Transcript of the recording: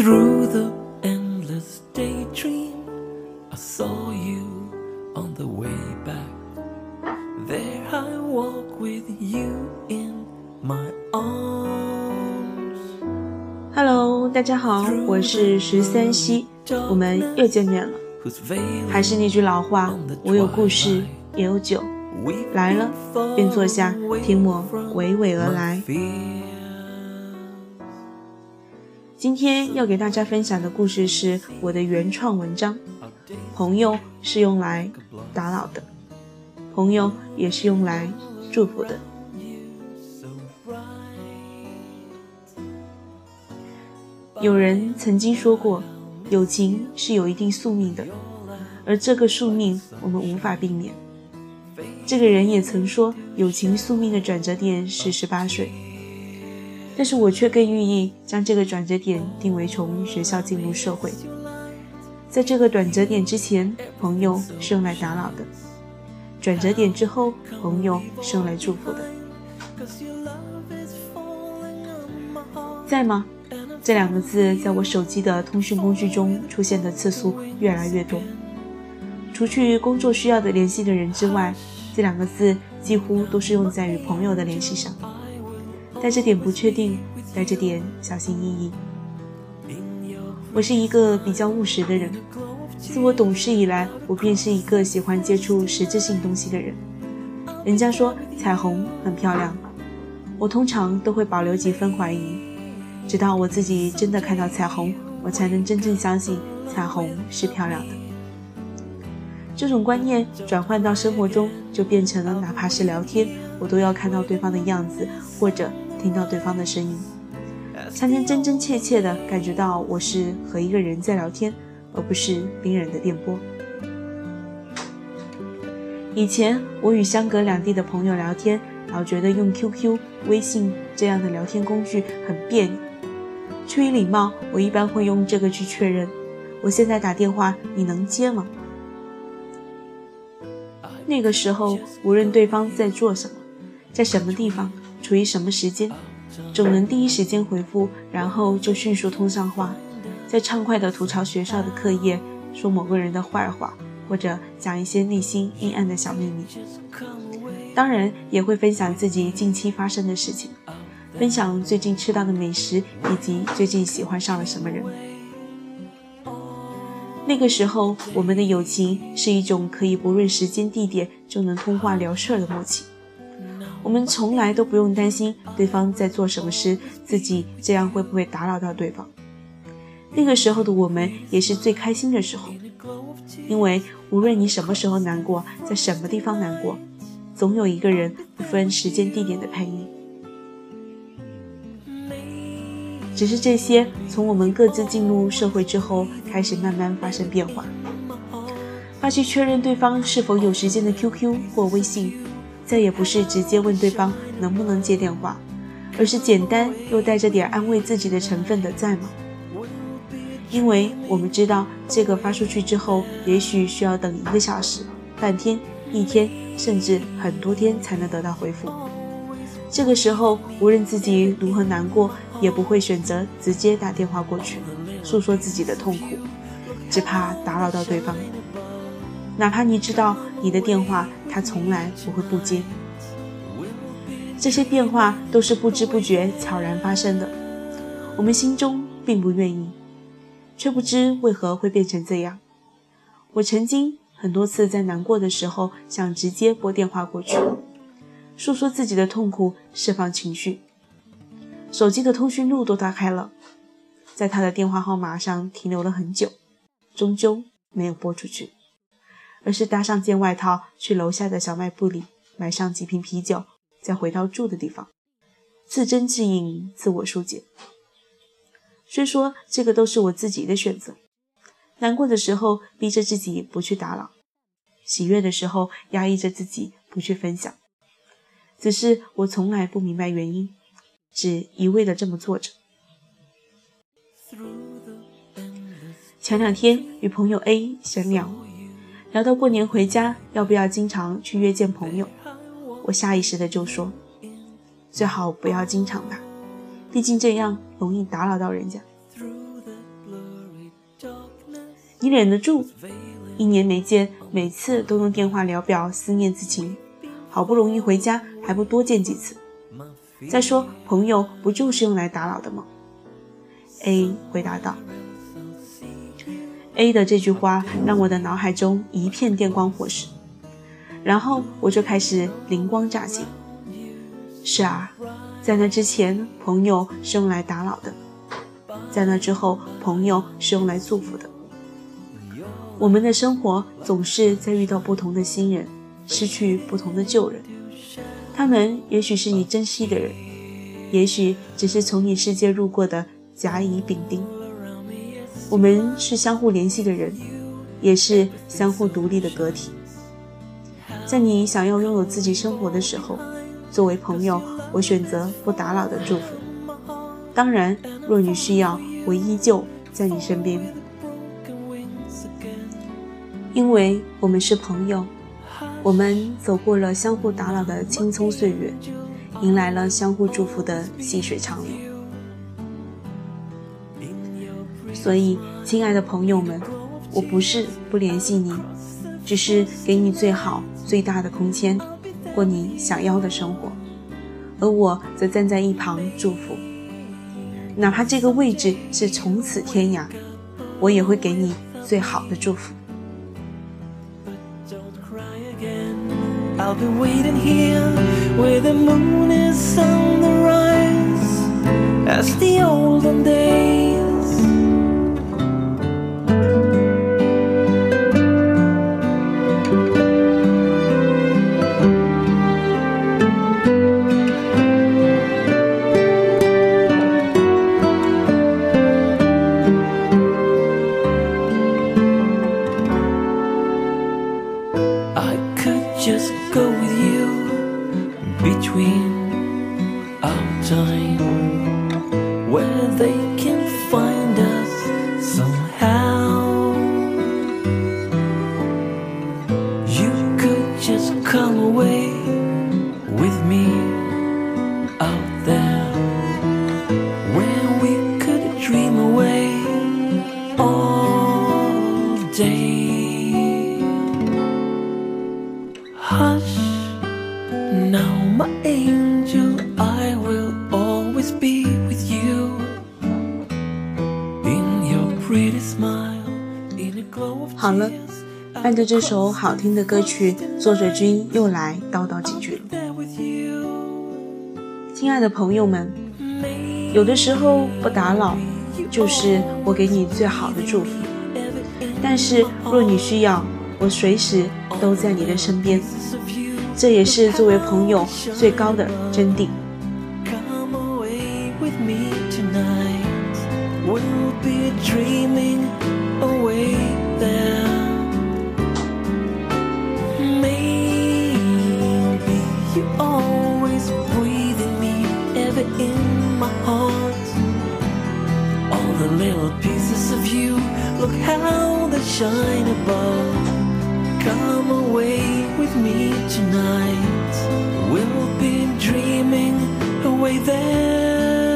Through the endless daydream, I saw you on the way back. There I walk with you in my arms. Hello，大家好，我是十三夕，我们又见面了。还是那句老话，我有故事，也有酒。来了，便坐下，听我娓娓而来。今天要给大家分享的故事是我的原创文章。朋友是用来打扰的，朋友也是用来祝福的。有人曾经说过，友情是有一定宿命的，而这个宿命我们无法避免。这个人也曾说，友情宿命的转折点是十八岁，但是我却更寓意将这个转折点定为从学校进入社会。在这个转折点之前，朋友是用来打扰的；转折点之后，朋友是用来祝福的。在吗？这两个字在我手机的通讯工具中出现的次数越来越多。除去工作需要的联系的人之外，这两个字几乎都是用在与朋友的联系上，带着点不确定，带着点小心翼翼。我是一个比较务实的人，自我懂事以来，我便是一个喜欢接触实质性东西的人。人家说彩虹很漂亮，我通常都会保留几分怀疑，直到我自己真的看到彩虹，我才能真正相信彩虹是漂亮的。这种观念转换到生活中，就变成了哪怕是聊天，我都要看到对方的样子，或者听到对方的声音，才能真真切切地感觉到我是和一个人在聊天，而不是冰冷的电波。以前我与相隔两地的朋友聊天，老觉得用 QQ、微信这样的聊天工具很别扭。出于礼貌，我一般会用这个去确认：我现在打电话，你能接吗？那个时候，无论对方在做什么，在什么地方，处于什么时间，总能第一时间回复，然后就迅速通上话，再畅快地吐槽学校的课业，说某个人的坏话，或者讲一些内心阴暗的小秘密。当然，也会分享自己近期发生的事情，分享最近吃到的美食，以及最近喜欢上了什么人。那个时候，我们的友情是一种可以不论时间地点就能通话聊事儿的默契。我们从来都不用担心对方在做什么事，自己这样会不会打扰到对方。那个时候的我们也是最开心的时候，因为无论你什么时候难过，在什么地方难过，总有一个人不分时间地点的陪你。只是这些从我们各自进入社会之后，开始慢慢发生变化。发去确认对方是否有时间的 QQ 或微信，再也不是直接问对方能不能接电话，而是简单又带着点安慰自己的成分的在吗？因为我们知道这个发出去之后，也许需要等一个小时、半天、一天，甚至很多天才能得到回复。这个时候，无论自己如何难过，也不会选择直接打电话过去，诉说自己的痛苦，只怕打扰到对方。哪怕你知道你的电话他从来不会不接，这些变化都是不知不觉悄然发生的，我们心中并不愿意，却不知为何会变成这样。我曾经很多次在难过的时候，想直接拨电话过去。诉说自己的痛苦，释放情绪。手机的通讯录都打开了，在他的电话号码上停留了很久，终究没有拨出去，而是搭上件外套，去楼下的小卖部里买上几瓶啤酒，再回到住的地方，自斟自饮，自我疏解。虽说这个都是我自己的选择，难过的时候逼着自己不去打扰，喜悦的时候压抑着自己不去分享。只是我从来不明白原因，只一味的这么做着。前两天与朋友 A 闲聊，聊到过年回家要不要经常去约见朋友，我下意识的就说，最好不要经常吧，毕竟这样容易打扰到人家。你忍得住？一年没见，每次都用电话聊表思念之情，好不容易回家还不多见几次？再说，朋友不就是用来打扰的吗？A 回答道。A 的这句话让我的脑海中一片电光火石，然后我就开始灵光乍现。是啊，在那之前，朋友是用来打扰的；在那之后，朋友是用来祝福的。我们的生活总是在遇到不同的新人，失去不同的旧人。他们也许是你珍惜的人，也许只是从你世界路过的甲乙丙丁。我们是相互联系的人，也是相互独立的个体。在你想要拥有自己生活的时候，作为朋友，我选择不打扰的祝福。当然，若你需要，我依旧在你身边，因为我们是朋友。我们走过了相互打扰的青葱岁月，迎来了相互祝福的细水长流。所以，亲爱的朋友们，我不是不联系你，只是给你最好、最大的空间，过你想要的生活，而我则站在一旁祝福。哪怕这个位置是从此天涯，我也会给你最好的祝福。I'll be waiting here where the moon is on the rise as the olden days. just go with you between our time. Where they smile 好了，伴着这首好听的歌曲，作者君又来叨叨几句了。亲爱的朋友们，有的时候不打扰，就是我给你最好的祝福。但是若你需要，我随时都在你的身边，这也是作为朋友最高的真谛。shine above. Come away with me tonight. We'll be dreaming away there.